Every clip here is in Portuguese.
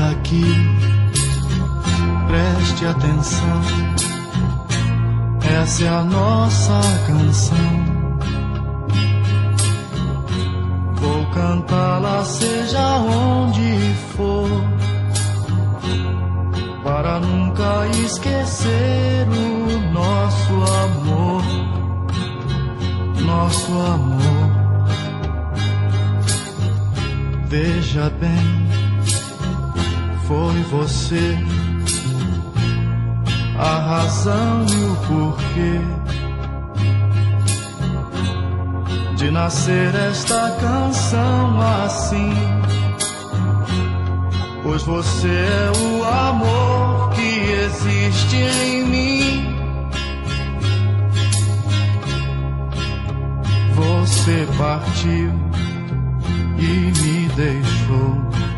aqui, preste atenção. Essa é a nossa canção. Vou cantá-la seja onde for, para nunca esquecer o nosso amor, nosso amor. Veja bem, foi você a razão e o porquê de nascer esta canção assim. Pois você é o amor que existe em mim. Você partiu e me deixou.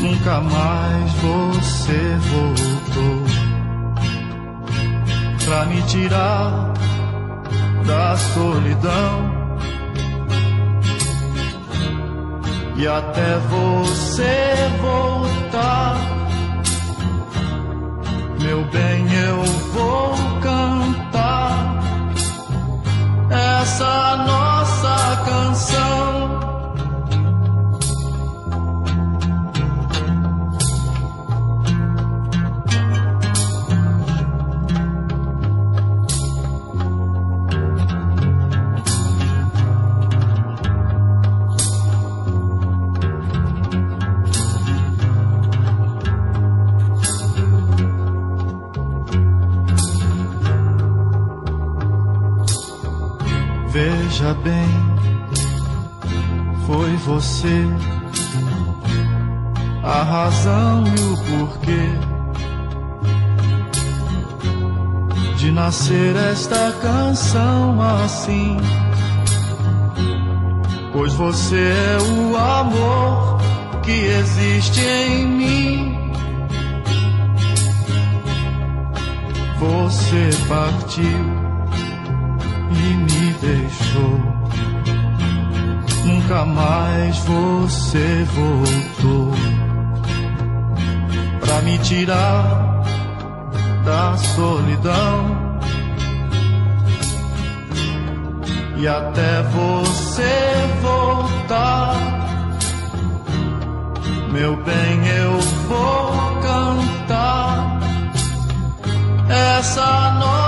Nunca mais você voltou pra me tirar da solidão. E até você voltar, meu bem, Veja bem, foi você a razão e o porquê de nascer esta canção assim. Pois você é o amor que existe em mim. Você partiu e me deixou. Nunca mais você voltou pra me tirar da solidão. E até você voltar, meu bem, eu vou cantar essa noite